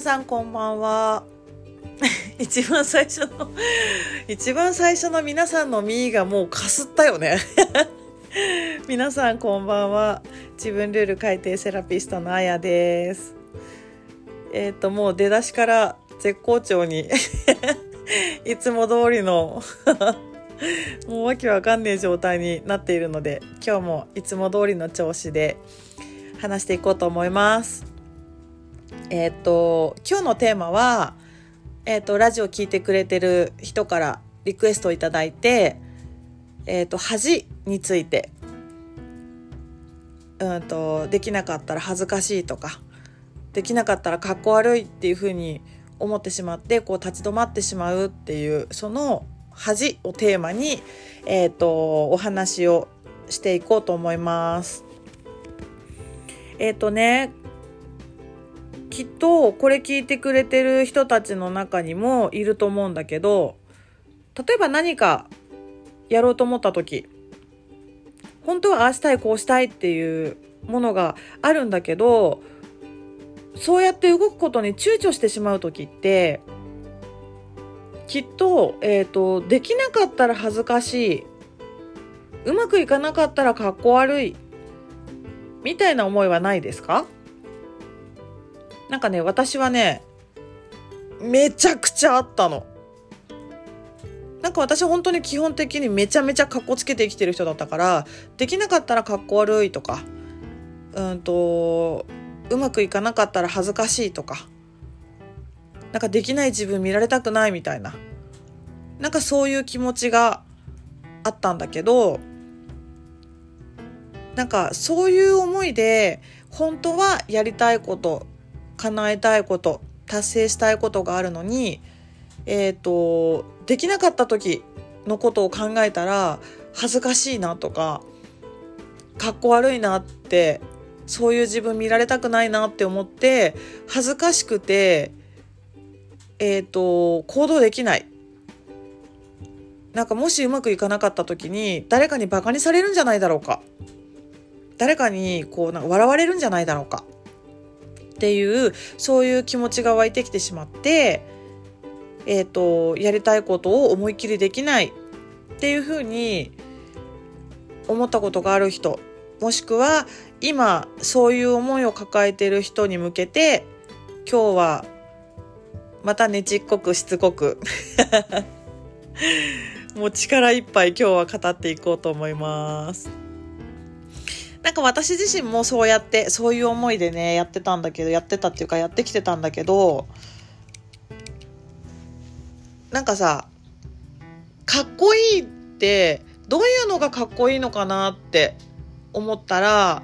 皆さんこんばんは。一番最初の 一番最初の皆さんのミーがもうかすったよね。皆さんこんばんは。自分ルール改定セラピストのあやです。えっ、ー、ともう出だしから絶好調にいつも通りのもうわけわかんねえ状態になっているので今日もいつも通りの調子で話していこうと思います。えっ、ー、と今日のテーマはえっ、ー、とラジオ聞いてくれてる人からリクエストをいただいてえっ、ー、と恥についてうんとできなかったら恥ずかしいとかできなかったらかっこ悪いっていうふうに思ってしまってこう立ち止まってしまうっていうその恥をテーマに、えーと、お話をしていこうと思います。えっ、とねきっとこれ聞いてくれてる人たちの中にもいると思うんだけど例えば何かやろうと思った時本当はああしたいこうしたいっていうものがあるんだけどそうやって動くことに躊躇してしまう時ってきっと,、えーと、できなかったら恥ずかしいうまくいかなかったらかっこ悪いみたいな思いはないですか？なんかね私はねめちゃくちゃあったの。なんか私本当に基本的にめちゃめちゃかっこつけて生きてる人だったからできなかったらかっこ悪いとかうんとうまくいかなかったら恥ずかしいとかなんかできない自分見られたくないみたいななんかそういう気持ちがあったんだけどなんかそういう思いで本当はやりたいこと叶えたいこと達成したいことがあるのにえ、ー、とできなかった時のことを考えたら恥ずかしいなとかかっこ悪いなってそういう自分見られたくないなって思って恥ずかしくてえっ、ー、と行動できない。なんかもしうまくいかなかった時に誰かにバカにされるんじゃないだろうか。誰かにこうなんか笑われるんじゃないだろうか。っていうそういう気持ちが湧いてきてしまってえっ、ー、とやりたいことを思いっきりできないっていうふうに思ったことがある人もしくは今そういう思いを抱えている人に向けて今日はまたねちっこくしつこく もう力いっぱい今日は語っていこうと思います。なんか私自身もそうやってそういう思いでねやってたんだけどやってたっていうかやってきてたんだけどなんかさかっこいいってどういうのがかっこいいのかなって思ったら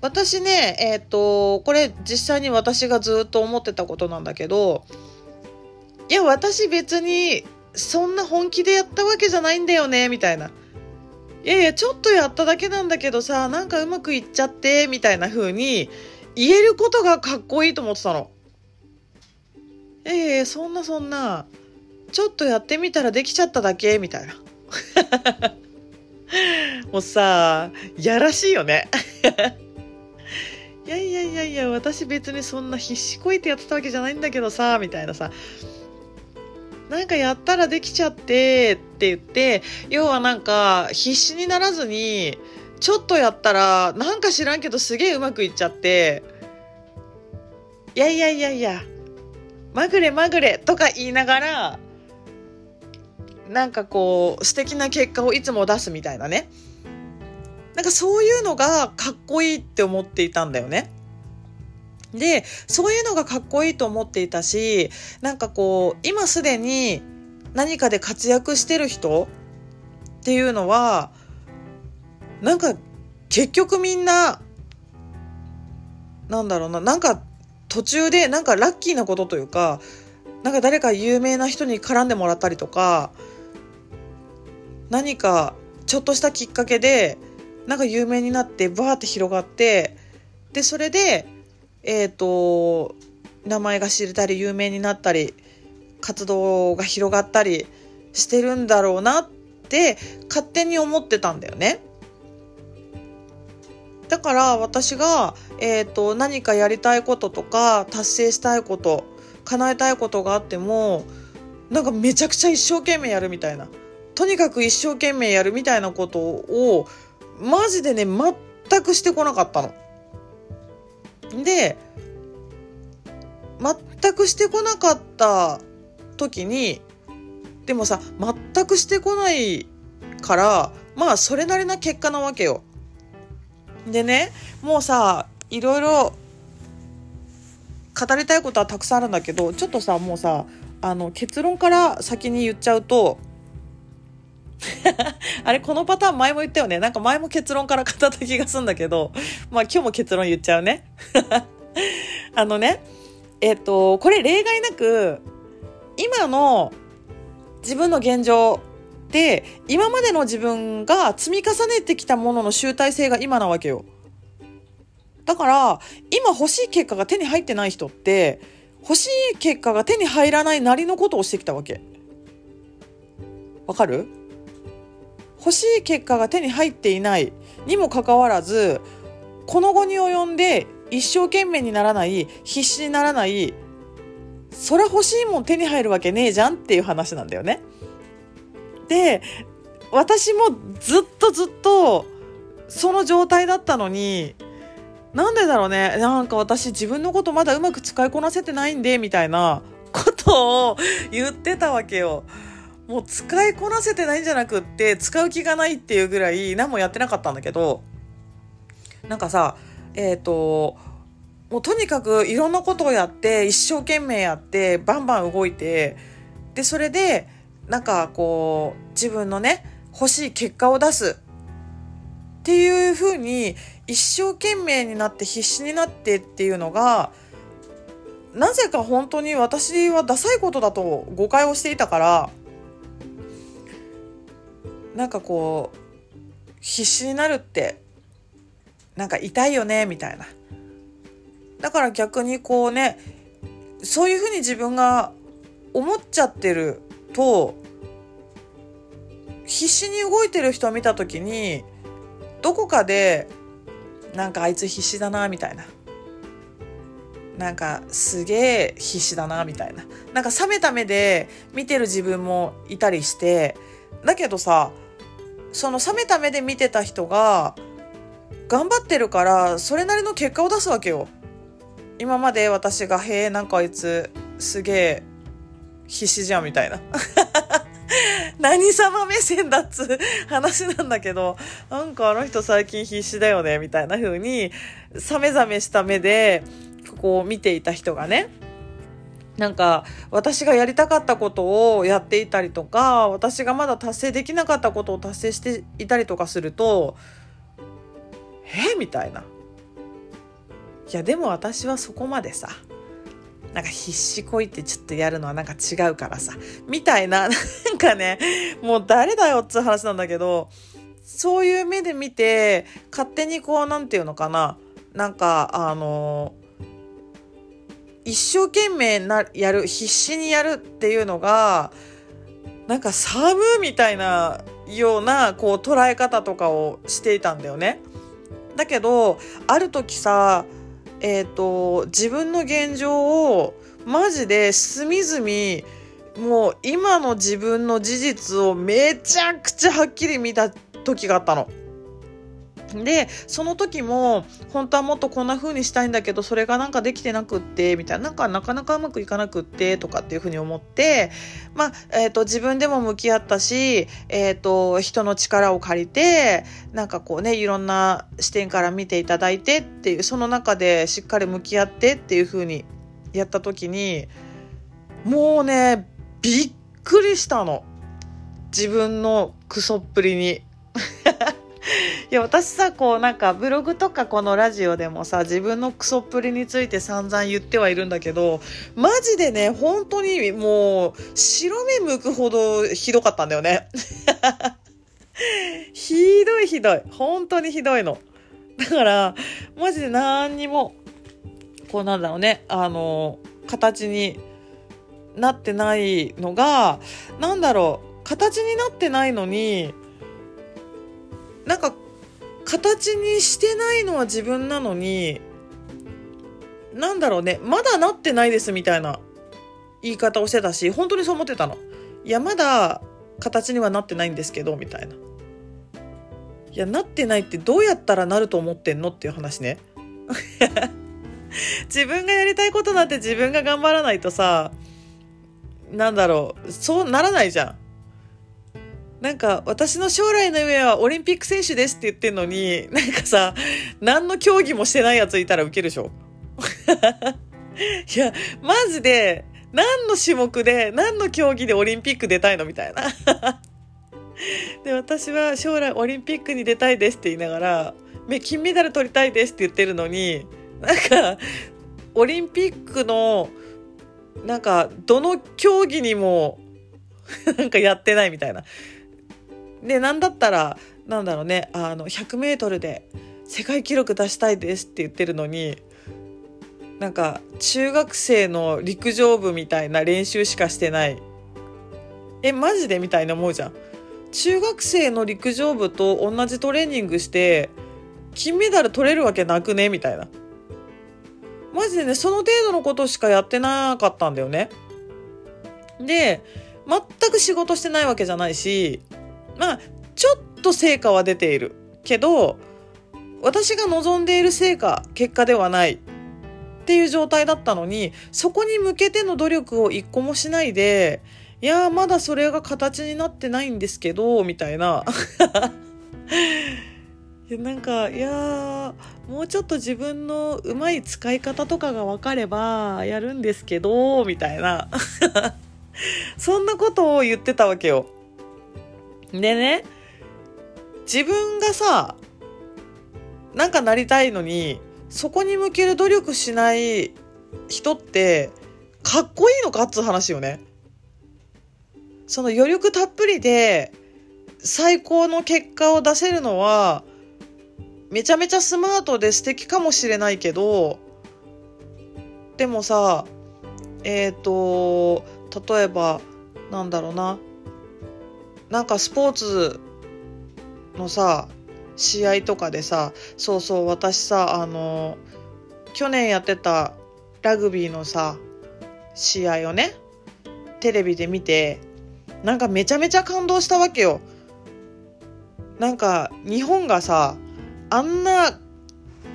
私ねえっ、ー、とこれ実際に私がずっと思ってたことなんだけどいや私別にそんな本気でやったわけじゃないんだよねみたいな。いやいやちょっとやっただけなんだけどさなんかうまくいっちゃってみたいな風に言えることがかっこいいと思ってたの。ええそんなそんなちょっとやってみたらできちゃっただけみたいな。もうさ、やらしいよね。いやいやいやいや、私別にそんな必死こいてやってたわけじゃないんだけどさ、みたいなさ。なんかやったらできちゃってって言って、要はなんか必死にならずに、ちょっとやったら、なんか知らんけどすげえうまくいっちゃって、いやいやいやいや、まぐれまぐれとか言いながら、なんかこう素敵な結果をいつも出すみたいなねなんかそういうのがかっこいいって思っていたんだよね。でそういうのがかっこいいと思っていたしなんかこう今すでに何かで活躍してる人っていうのはなんか結局みんななんだろうななんか途中でなんかラッキーなことというかなんか誰か有名な人に絡んでもらったりとか何かちょっとしたきっかけでなんか有名になってバーって広がってでそれでえっ、ー、と名前が知れたり有名になったり活動が広がったりしてるんだろうなって勝手に思ってたんだよね。だから私が、えーと、何かやりたいこととか達成したいこと叶えたいことがあってもなんかめちゃくちゃ一生懸命やるみたいなとにかく一生懸命やるみたいなことをマジでね全くしてこなかったの。で全くしてこなかった時にでもさ全くしてこないからまあそれなりな結果なわけよ。でねもうさいろいろ語りたいことはたくさんあるんだけどちょっとさもうさあの結論から先に言っちゃうと あれこのパターン前も言ったよねなんか前も結論から語った気がするんだけどまあ今日も結論言っちゃうね あのねえっ、とこれ例外なく今の自分の現状で今までの自分が積み重ねてきたものの集大成が今なわけよ。だから今欲しい結果が手に入ってない人って欲しい結果が手に入らないなりのことをしてきたわけ。わかる？欲しい結果が手に入っていないにもかかわらずこの後に及んで一生懸命にならない必死にならないそりゃ欲しいもん手に入るわけねえじゃんっていう話なんだよね。で私もずっとずっとその状態だったのになんでだろうねなんか私自分のことまだうまく使いこなせてないんでみたいなことを言ってたわけよ。もう使いこなせてないんじゃなくって使う気がないっていうぐらい何もやってなかったんだけどなんかさえっ、ー、ともうとにかくいろんなことをやって一生懸命やってバンバン動いてでそれでなんかこう自分のね欲しい結果を出す。っていうふうに一生懸命になって必死になってっていうのがなぜか本当に私はダサいことだと誤解をしていたからなんかこう必死になるってなんか痛いよねみたいな。だから逆にこうねそういうふうに自分が思っちゃってると必死に動いてる人を見た時にどこかでなんかあいつ必死だなみたいななんかすげえ必死だなみたいななんか冷めた目で見てる自分もいたりしてだけどさその冷めた目で見てた人が頑張ってるからそれなりの結果を出すわけよ。今まで私が「へえなんかあいつすげえ必死じゃん」みたいな。何様目線だっつ話なんだけど、なんかあの人最近必死だよね、みたいな風に、さめざめした目で、こう見ていた人がね、なんか私がやりたかったことをやっていたりとか私がまだ達成できなかったことを達成していたりとかするとえみたいな。いやでも私はそこまでさなんか必死こいてちょっとやるのはなんか違うからさ、みたいな、なんかね、もう誰だよっつう話なんだけど、そういう目で見て、勝手にこう、なんていうのかな、なんか、あの一生懸命な、やる、必死にやるっていうのが、なんか寒みたいなような、こう、捉え方とかをしていたんだよね。だけど、ある時さ、えっ、ー、と、自分の現状をマジで隅々、もう今の自分の事実をめちゃくちゃはっきり見た時があったの。でその時も本当はもっとこんな風にしたいんだけどそれがなんかできてなくってみたいななんかなかなかうまくいかなくってとかっていう風に思ってまあ、えーと、自分でも向き合ったし、えーと、人の力を借りてなんかこうねいろんな視点から見ていただいてっていうその中でしっかり向き合ってっていう風にやった時にもうねびっくりしたの自分のクソっぷりに。いや私さこうなんかブログとかこのラジオでもさ自分のクソっぷりについて散々言ってはいるんだけどマジでね本当にもう白目向くほどひどかったんだよね。ひどいひどい。本当にひどいの。だからマジで何にもこうなんだろうねあの形になってないのがなんだろう形になってないのになんか形にしてないのは自分なのになんだろうねまだなってないですみたいな言い方をしてたし本当にそう思ってたの。いやまだ形にはなってないんですけどみたいな。いやなってないってどうやったらなると思ってんのっていう話ね。自分がやりたいことなんて自分が頑張らないとさなんだろうそうならないじゃん。なんか私の将来の夢はオリンピック選手ですって言ってんのになんかさ何の競技もしてないやついたらウケるでしょ？いやマジで何の種目で何の競技でオリンピック出たいの？みたいな。で私は将来オリンピックに出たいですって言いながら金メダル取りたいですって言ってるのになんかオリンピックのなんかどの競技にもなんかやってないみたいな。で何だったらなんだろうねあの 100m で世界記録出したいですって言ってるのになんか中学生の陸上部みたいな練習しかしてない。えマジでみたいな思うじゃん。中学生の陸上部と同じトレーニングして金メダル取れるわけなくねみたいな。マジでねその程度のことしかやってなかったんだよね。で全く仕事してないわけじゃないしまあちょっと成果は出ているけど私が望んでいる成果結果ではないっていう状態だったのにそこに向けての努力を一個もしないでいやまだそれが形になってないんですけどみたいな いやなんかいやもうちょっと自分のうまい使い方とかが分かればやるんですけどみたいな そんなことを言ってたわけよ。でね自分がさなんかなりたいのにそこに向ける努力しない人ってかっこいいのかっつう話よね。その余力たっぷりで最高の結果を出せるのはめちゃめちゃスマートで素敵かもしれないけどでもさえっ、ー、と例えばなんだろうななんかスポーツのさ試合とかでさそうそう私さあの去年やってたラグビーのさ試合をねテレビで見てなんかめちゃめちゃ感動したわけよ。なんか日本がさあんな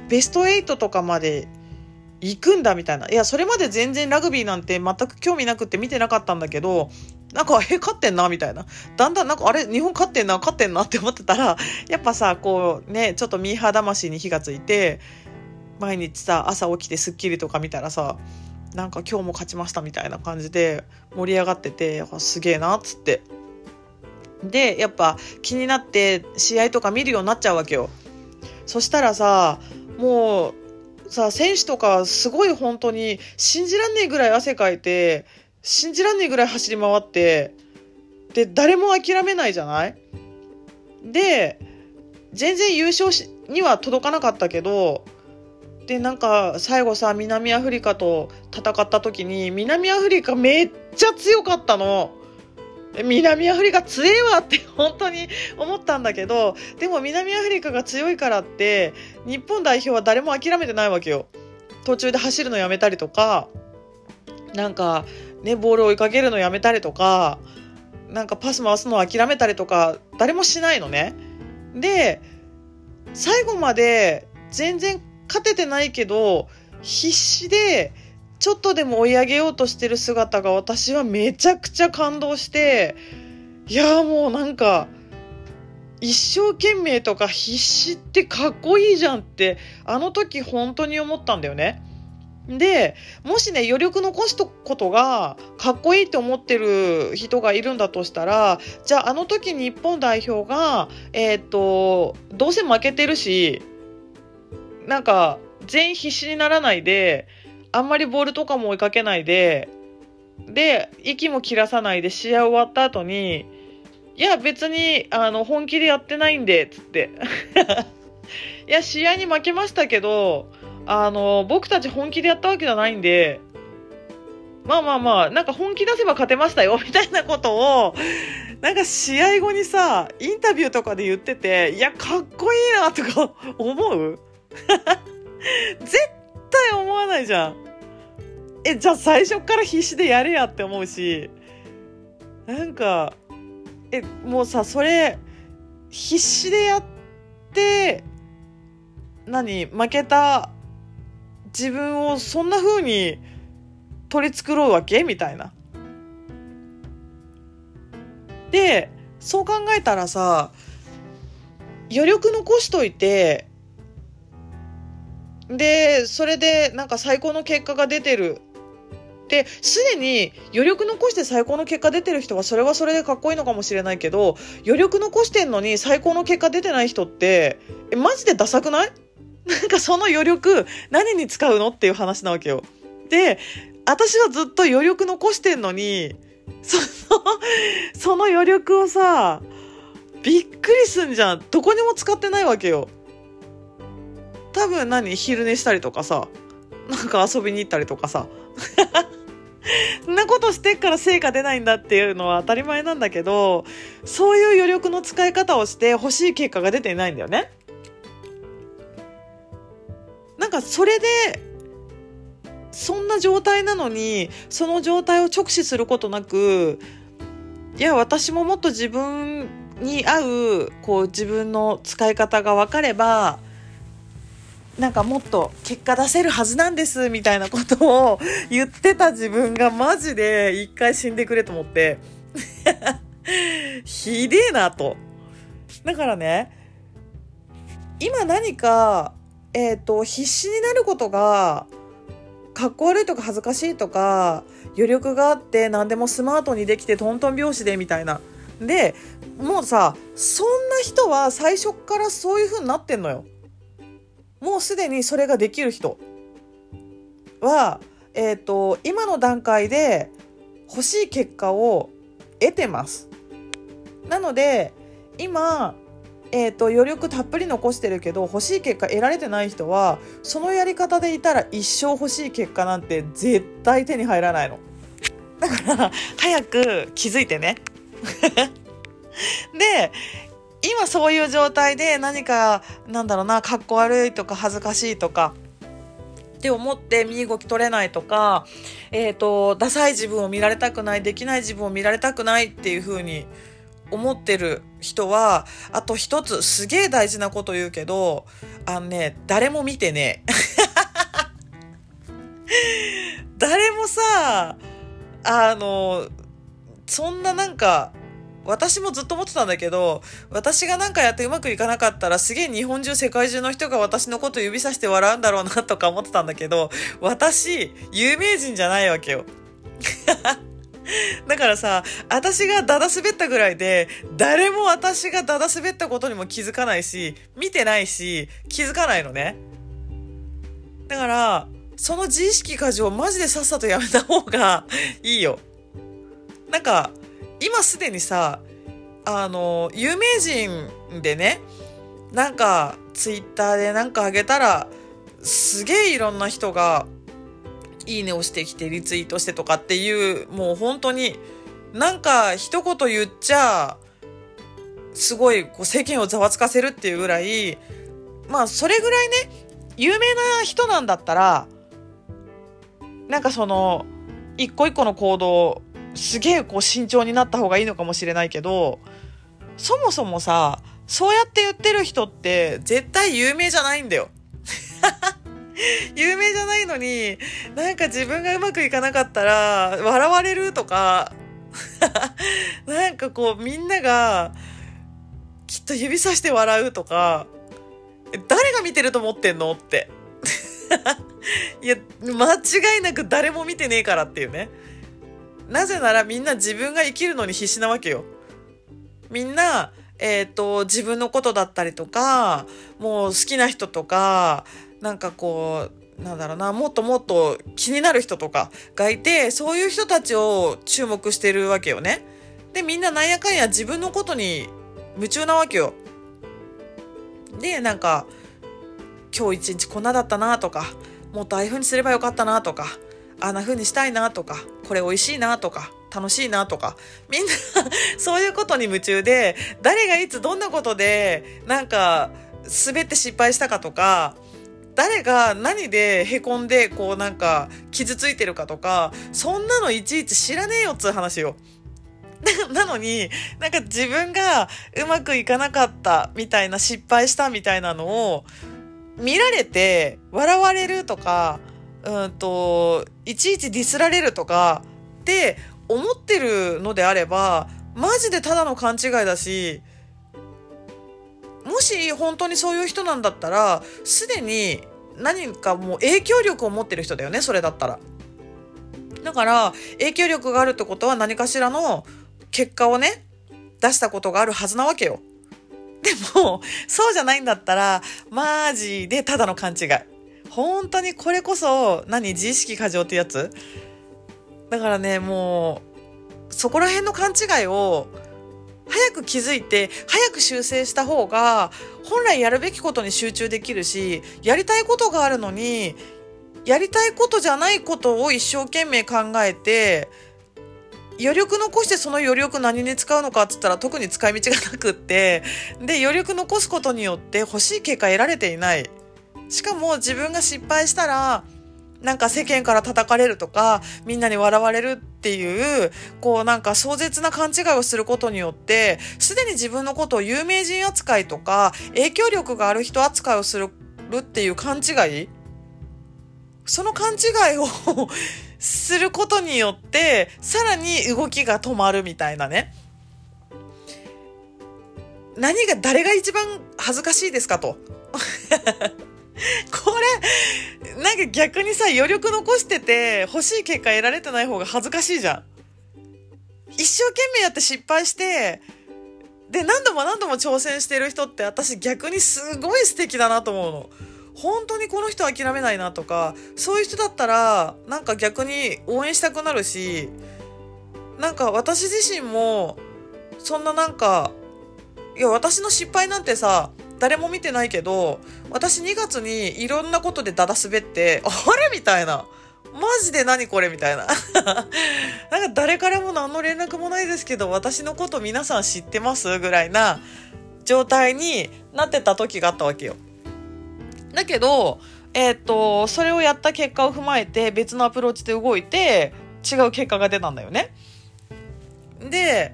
ベスト8とかまで行くんだみたいないやそれまで全然ラグビーなんて全く興味なくて見てなかったんだけどなんかえ勝ってんなみたいな。だんだんなんかあれ日本勝ってんな勝ってんな って思ってたらやっぱさこうねちょっとミーハー魂に火がついて毎日さ朝起きて『スッキリ』とか見たらさなんか今日も勝ちましたみたいな感じで盛り上がっててすげえなっつって。でやっぱ気になって試合とか見るようになっちゃうわけよ。そしたらさもうさ選手とかすごい本当に信じらんねえぐらい汗かいて信じらんねえぐらい走り回ってで誰も諦めないじゃない？で全然優勝しには届かなかったけどでなんか最後さ南アフリカと戦った時に南アフリカめっちゃ強かったの。南アフリカ強えわって 本当に思ったんだけどでも南アフリカが強いからって日本代表は誰も諦めてないわけよ。途中で走るのやめたりとかなんかねボールを追いかけるのやめたりとかなんかパス回すのを諦めたりとか誰もしないのね。で最後まで全然勝ててないけど必死でちょっとでも追い上げようとしてる姿が私はめちゃくちゃ感動していやもうなんか一生懸命とか必死ってかっこいいじゃんってあの時本当に思ったんだよね。でもしね余力残すことがかっこいいって思ってる人がいるんだとしたらじゃああの時日本代表がえっ、とどうせ負けてるしなんか全員必死にならないであんまりボールとかも追いかけないでで息も切らさないで試合終わった後にいや別にあの本気でやってないんでっつって。いや試合に負けましたけどあの僕たち本気でやったわけじゃないんでまあまあまあなんか本気出せば勝てましたよ みたいなことをなんか試合後にさインタビューとかで言ってていやかっこいいなとか 思う？絶対思わないじゃん。えじゃあ最初から必死でやれやって思うしなんかえもうさそれ必死でやって何負けた自分をそんな風に取り繕うわけ？みたいな。でそう考えたらさ余力残しといてでそれでなんか最高の結果が出てる。ですでに余力残して最高の結果出てる人はそれはそれでかっこいいのかもしれないけど余力残してんのに最高の結果出てない人ってえマジでダサくない？なんかその余力何に使うのっていう話なわけよ。で私はずっと余力残してんのにそのその余力をさびっくりすんじゃんどこにも使ってないわけよ。多分何昼寝したりとかさなんか遊びに行ったりとかさ そんなことしてっから成果出ないんだっていうのは当たり前なんだけどそういう余力の使い方をして欲しい結果が出ていないんだよね。かそれでそんな状態なのにその状態を直視することなくいや私ももっと自分に合うこう自分の使い方が分かればなんかもっと結果出せるはずなんですみたいなことを 言ってた自分がマジで一回死んでくれと思って ひでえなと。だからね今何か、えっ、ー、と必死になることがかっこ悪いとか恥ずかしいとか余力があって何でもスマートにできてトントン拍子でみたいな。でもうさそんな人は最初からそういう風になってんのよ。もうすでにそれができる人は、えーと、今の段階で欲しい結果を得てます。なので今、えーと、余力たっぷり残してるけど欲しい結果得られてない人はそのやり方でいたら一生欲しい結果なんて絶対手に入らないの。だから早く気づいてね。で今そういう状態で何かなんだろうなかっこ悪いとか恥ずかしいとかって思って身動き取れないとか、えっ、ー、とダサい自分を見られたくないできない自分を見られたくないっていう風に思ってる人はあと一つすげえ大事なこと言うけどあのね誰も見てね 誰もさあのそんななんか私もずっと思ってたんだけど、私がなんかやってうまくいかなかったらすげえ日本中世界中の人が私のこと指さして笑うんだろうなとか思ってたんだけど、私、有名人じゃないわけよ。だからさ、私がダダ滑ったぐらいで、誰も私がダダ滑ったことにも気づかないし、見てないし、気づかないのね。だから、その自意識過剰マジでさっさとやめた方が いいよ。なんか、今すでにさあの有名人でねなんかツイッターでなんかあげたらすげえいろんな人がいいねをしてきてリツイートしてとかっていうもう本当になんか一言言っちゃすごいこう世間をざわつかせるっていうぐらいまあそれぐらいね有名な人なんだったらなんかその一個一個の行動すげえこう慎重になった方がいいのかもしれないけどそもそもさそうやって言ってる人って絶対有名じゃないんだよ。有名じゃないのになんか自分がうまくいかなかったら笑われるとか なんかこうみんながきっと指さして笑うとか誰が見てると思ってんのって いや間違いなく誰も見てねえからっていうねなぜならみんな自分が生きるのに必死なわけよ。みんな、えっ、ー、と、自分のことだったりとか、もう好きな人とか、なんかこう、なんだろうな、もっともっと気になる人とかがいて、そういう人たちを注目してるわけよね。で、みんななんやかんや自分のことに夢中なわけよ。で、なんか、今日一日こんなだったなとか、もっとああいう風にすればよかったなとか、あんな風にしたいなとかこれ美味しいなとか楽しいなとか、みんな そういうことに夢中で、誰がいつどんなことで、なんか、滑って失敗したかとか、誰が何でへこんで、こうなんか、傷ついてるかとか、そんなのいちいち知らねえよっつう話よ。なのに、なんか自分がうまくいかなかったみたいな失敗したみたいなのを見られて笑われるとか、うんと、いちいちディスられるとかって思ってるのであれば、マジでただの勘違いだし、もし本当にそういう人なんだったら、すでに何かもう影響力を持ってる人だよね、それだったら。だから、影響力があるってことは何かしらの結果をね、出したことがあるはずなわけよ。でも、そうじゃないんだったら、マジでただの勘違い。本当にこれこそ、何自意識過剰ってやつ？だからね、もう、そこら辺の勘違いを、早く気づいて、早く修正した方が、本来やるべきことに集中できるし、やりたいことがあるのに、やりたいことじゃないことを一生懸命考えて、余力残してその余力何に使うのかっつったら特に使い道がなくって、で、余力残すことによって欲しい結果得られていない。しかも自分が失敗したら、なんか世間から叩かれるとか、みんなに笑われるっていう、こうなんか壮絶な勘違いをすることによって、すでに自分のことを有名人扱いとか、影響力がある人扱いをするっていう勘違いその勘違いを することによって、さらに動きが止まるみたいなね。何が、誰が一番恥ずかしいですかと。これ、なんか逆にさ、余力残してて欲しい結果得られてない方が恥ずかしいじゃん。一生懸命やって失敗して、で、何度も何度も挑戦してる人って私逆にすごい素敵だなと思うの。本当にこの人諦めないなとか、そういう人だったら、なんか逆に応援したくなるし、なんか私自身も、そんななんか、いや、私の失敗なんてさ、誰も見てないけど、私2月にいろんなことでダダ滑って、あれ？みたいな。マジで何これ？みたいな。なんか誰からも何の連絡もないですけど、私のこと皆さん知ってます？ぐらいな状態になってた時があったわけよ。だけど、えっ、と、それをやった結果を踏まえて別のアプローチで動いて違う結果が出たんだよね。で、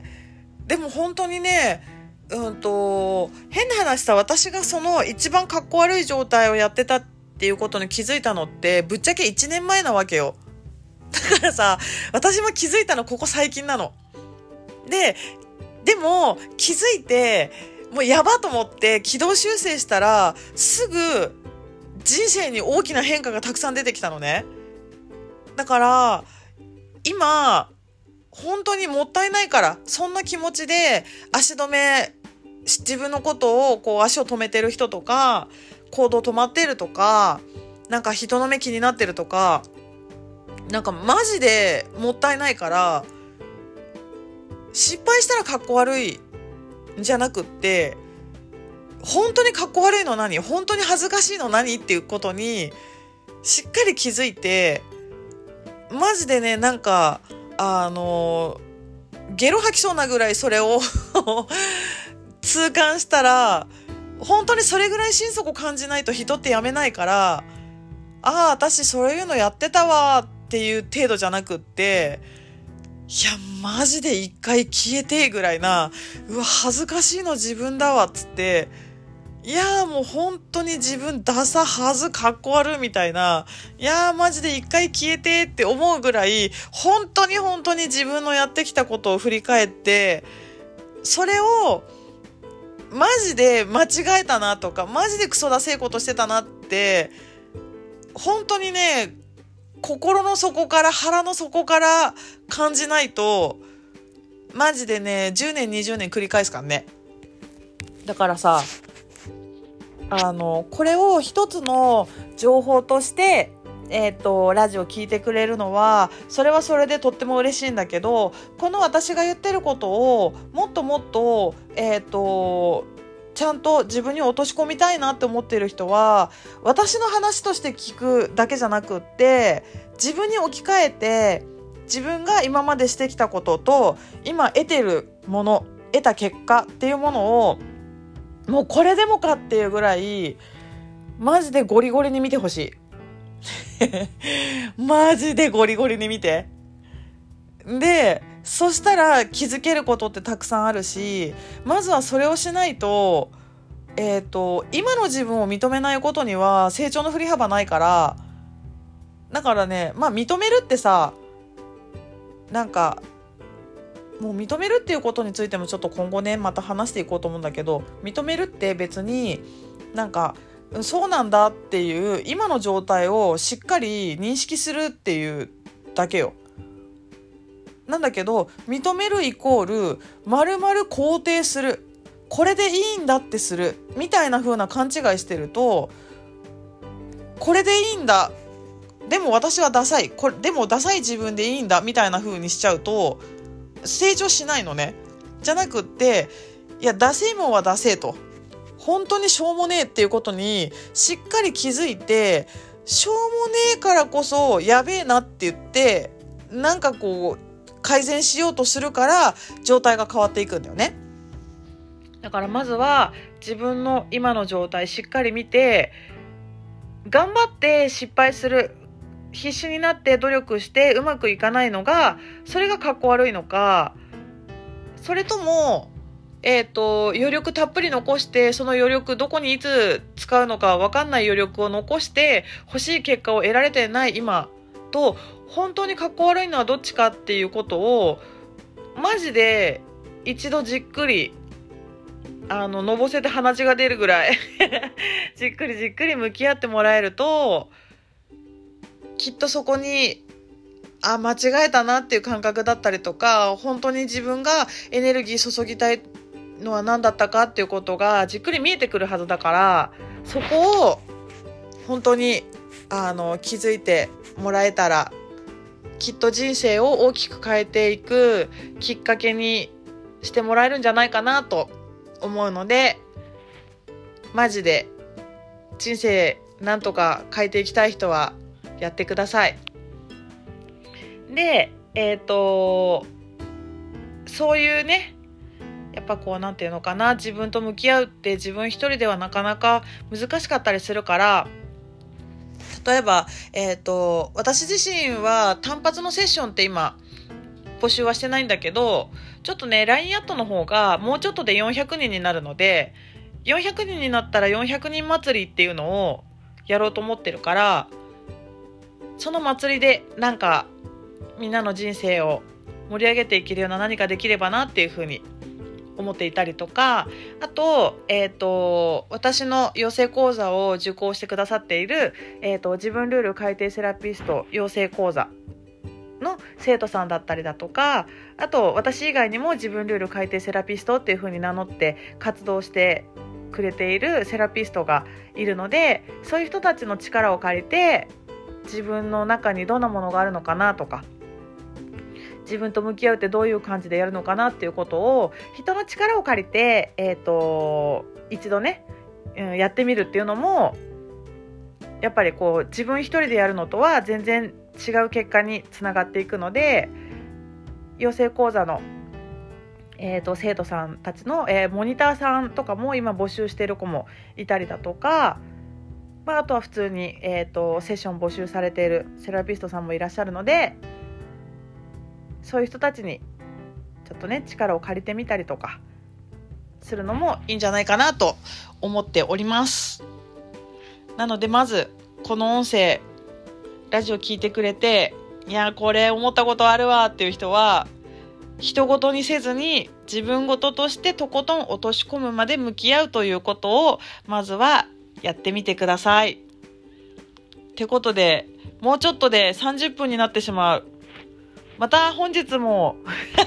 でも本当にね、うんと、変な話さ、私がその一番かっこ悪い状態をやってたっていうことに気づいたのって、ぶっちゃけ1年前なわけよ。だからさ、私も気づいたのここ最近なの。で、でも気づいて、もうやばと思って軌道修正したら、すぐ人生に大きな変化がたくさん出てきたのね。だから、今、本当にもったいないから、そんな気持ちで足止め、自分のことをこう足を止めてる人とか、行動止まってるとか、なんか人の目気になってるとか、なんかマジでもったいないから、失敗したらかっこ悪いんじゃなくって、本当にかっこ悪いの何？本当に恥ずかしいの何？っていうことにしっかり気づいてマジでねなんかあのゲロ吐きそうなぐらいそれを 痛感したら本当にそれぐらい心底感じないと人ってやめないからああ私そういうのやってたわっていう程度じゃなくっていやマジで一回消えてぐらいなうわ恥ずかしいの自分だわっつっていやーもう本当に自分ダサはずかっこ悪いみたいな、いやーマジで一回消えてって思うぐらい、本当に本当に自分のやってきたことを振り返って、それを、マジで間違えたなとか、マジでクソだせえことしてたなって、本当にね、心の底から腹の底から感じないと、マジでね、10年20年繰り返すからね。だからさ、あの、これを一つの情報として、えっ、ー、と、ラジオ聞いてくれるのは、それはそれでとっても嬉しいんだけど、この私が言ってることを、もっともっと、えっ、ー、と、ちゃんと自分に落とし込みたいなって思ってる人は、私の話として聞くだけじゃなくって、自分に置き換えて、自分が今までしてきたことと今得てるもの得た結果っていうものをもうこれでもかっていうぐらいマジでゴリゴリに見てほしい。マジでゴリゴリに見て。で、そしたら気づけることってたくさんあるし、まずはそれをしないと、えっ、ー、と、今の自分を認めないことには成長の振り幅ないから、だからね、まあ認めるってさ、なんか、もう認めるっていうことについてもちょっと今後ね、また話していこうと思うんだけど、認めるって別になんか、そうなんだっていう今の状態をしっかり認識するっていうだけよ。なんだけど認めるイコールまるまる肯定する。これでいいんだってする。みたいな風な勘違いしてるとこれでいいんだ。でも私はダサい。これでもダサい自分でいいんだ。みたいな風にしちゃうと成長しないのね。じゃなくっていやダセいもんはダセえと本当にしょうもねえっていうことにしっかり気づいてしょうもねえからこそやべえなって言ってなんかこう改善しようとするから状態が変わっていくんだよね。だからまずは自分の今の状態しっかり見て頑張って失敗する必死になって努力してうまくいかないのがそれがかっこ悪いのかそれともえっ、ー、と、余力たっぷり残して、その余力どこにいつ使うのかわかんない余力を残して、欲しい結果を得られてない今と、本当にかっこ悪いのはどっちかっていうことを、マジで一度じっくり、あの、のぼせて鼻血が出るぐらい じっくりじっくり向き合ってもらえると、きっとそこにあ、間違えたなっていう感覚だったりとか、本当に自分がエネルギー注ぎたいのは何だったかっていうことがじっくり見えてくるはずだからそこを本当にあの気づいてもらえたらきっと人生を大きく変えていくきっかけにしてもらえるんじゃないかなと思うのでマジで人生なんとか変えていきたい人はやってください。でえっ、ー、とそういうねやっぱこう何て言うのかな自分と向き合うって自分一人ではなかなか難しかったりするから例えば、えっ、ー、と私自身は単発のセッションって今募集はしてないんだけどちょっとね LINE アットの方がもうちょっとで400人になるので400人になったら400人祭りっていうのをやろうと思ってるからその祭りでなんかみんなの人生を盛り上げていけるような何かできればなっていうふうに思っていたりとかあと,、えーと、私の養成講座を受講してくださっている、えーと、自分ルール改定セラピスト養成講座の生徒さんだったりだとかあと私以外にも自分ルール改定セラピストっていう風に名乗って活動してくれているセラピストがいるのでそういう人たちの力を借りて自分の中にどんなものがあるのかなとか自分と向き合うってどういう感じでやるのかなっていうことを人の力を借りて、えーと、一度ね、うん、やってみるっていうのもやっぱりこう自分一人でやるのとは全然違う結果につながっていくので養成講座の、えーと、生徒さんたちの、えー、モニターさんとかも今募集している子もいたりだとか、まあ、あとは普通に、えーとセッション募集されているセラピストさんもいらっしゃるのでそういう人たちにちょっとね力を借りてみたりとかするのもいいんじゃないかなと思っております。なのでまずこの音声ラジオ聞いてくれていやこれ思ったことあるわっていう人は人事にせずに自分事としてとことん落とし込むまで向き合うということをまずはやってみてください。ってことでもうちょっとで30分になってしまう。また本日も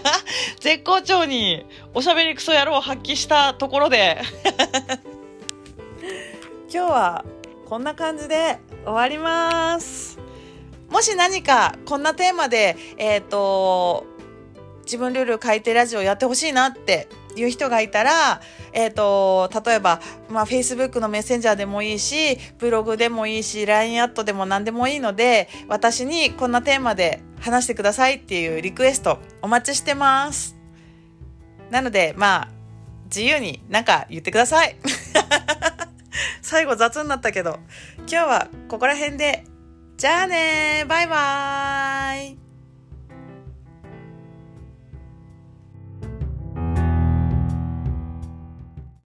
絶好調におしゃべりクソ野郎を発揮したところで 今日はこんな感じで終わります。もし何かこんなテーマで、えっ、ー、と、自分ルール改定ラジオやってほしいなっていう人がいたら、えっ、ー、と、例えば、まあ、Facebook のメッセンジャーでもいいし、ブログでもいいし、LINE アットでも何でもいいので、私にこんなテーマで話してくださいっていうリクエストお待ちしてます。なので、まあ、自由になんか言ってください。最後雑になったけど、今日はここら辺で、じゃあねバイバーイ